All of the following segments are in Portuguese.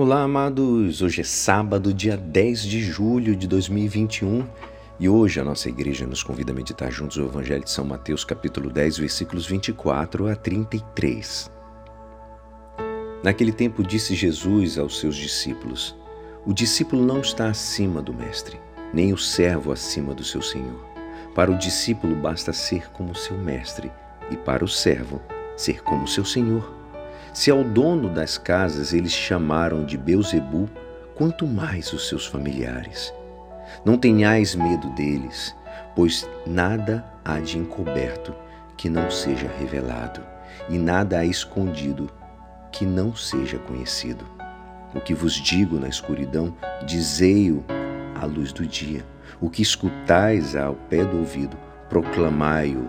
Olá, amados! Hoje é sábado, dia 10 de julho de 2021 e hoje a nossa igreja nos convida a meditar juntos o Evangelho de São Mateus, capítulo 10, versículos 24 a 33. Naquele tempo disse Jesus aos seus discípulos: O discípulo não está acima do mestre, nem o servo acima do seu senhor. Para o discípulo basta ser como seu mestre, e para o servo ser como seu senhor. Se ao dono das casas eles chamaram de Beuzebu, quanto mais os seus familiares. Não tenhais medo deles, pois nada há de encoberto que não seja revelado, e nada há escondido que não seja conhecido. O que vos digo na escuridão, dizei-o à luz do dia. O que escutais ao pé do ouvido, proclamai-o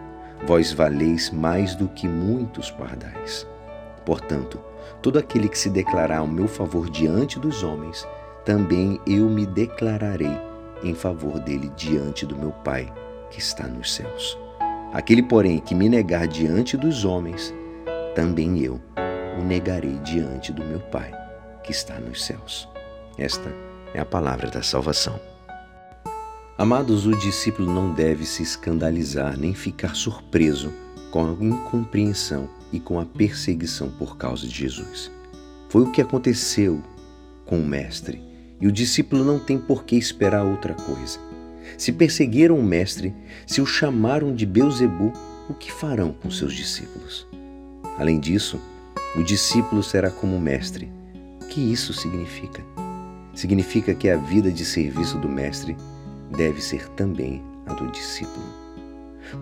vós valeis mais do que muitos pardais. Portanto, todo aquele que se declarar ao meu favor diante dos homens, também eu me declararei em favor dele diante do meu Pai que está nos céus. Aquele, porém, que me negar diante dos homens, também eu o negarei diante do meu Pai que está nos céus. Esta é a palavra da salvação. Amados, o discípulo não deve se escandalizar nem ficar surpreso com a incompreensão e com a perseguição por causa de Jesus. Foi o que aconteceu com o Mestre, e o discípulo não tem por que esperar outra coisa. Se perseguiram o Mestre, se o chamaram de Beuzebu, o que farão com seus discípulos? Além disso, o discípulo será como o Mestre. O que isso significa? Significa que a vida de serviço do Mestre deve ser também a do discípulo.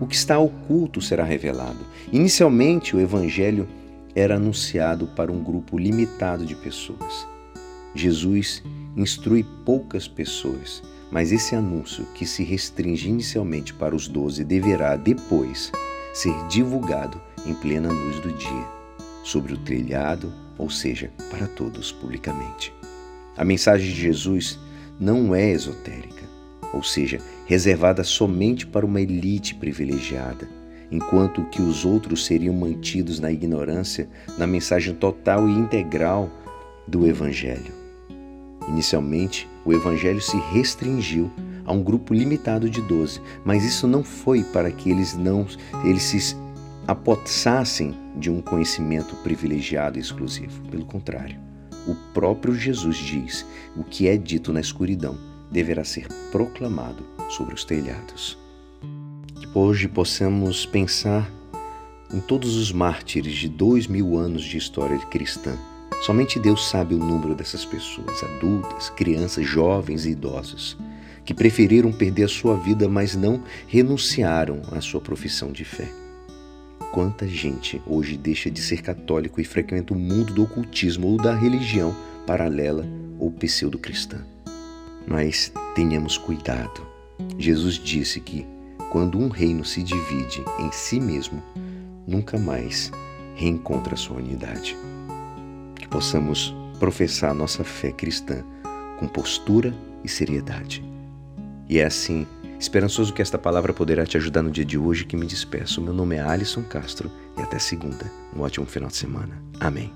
O que está oculto será revelado. Inicialmente, o Evangelho era anunciado para um grupo limitado de pessoas. Jesus instrui poucas pessoas, mas esse anúncio, que se restringe inicialmente para os doze, deverá depois ser divulgado em plena luz do dia, sobre o telhado, ou seja, para todos publicamente. A mensagem de Jesus não é esotérica ou seja, reservada somente para uma elite privilegiada, enquanto que os outros seriam mantidos na ignorância na mensagem total e integral do Evangelho. Inicialmente, o Evangelho se restringiu a um grupo limitado de doze, mas isso não foi para que eles não eles se apossassem de um conhecimento privilegiado e exclusivo. Pelo contrário, o próprio Jesus diz o que é dito na escuridão deverá ser proclamado sobre os telhados. Que hoje possamos pensar em todos os mártires de dois mil anos de história cristã. Somente Deus sabe o número dessas pessoas, adultas, crianças, jovens e idosos, que preferiram perder a sua vida, mas não renunciaram à sua profissão de fé. Quanta gente hoje deixa de ser católico e frequenta o mundo do ocultismo ou da religião paralela ou pseudo-cristã mas tenhamos cuidado. Jesus disse que quando um reino se divide em si mesmo, nunca mais reencontra sua unidade. Que possamos professar nossa fé cristã com postura e seriedade. E é assim, esperançoso que esta palavra poderá te ajudar no dia de hoje que me despeço. Meu nome é Alisson Castro e até segunda. Um ótimo final de semana. Amém.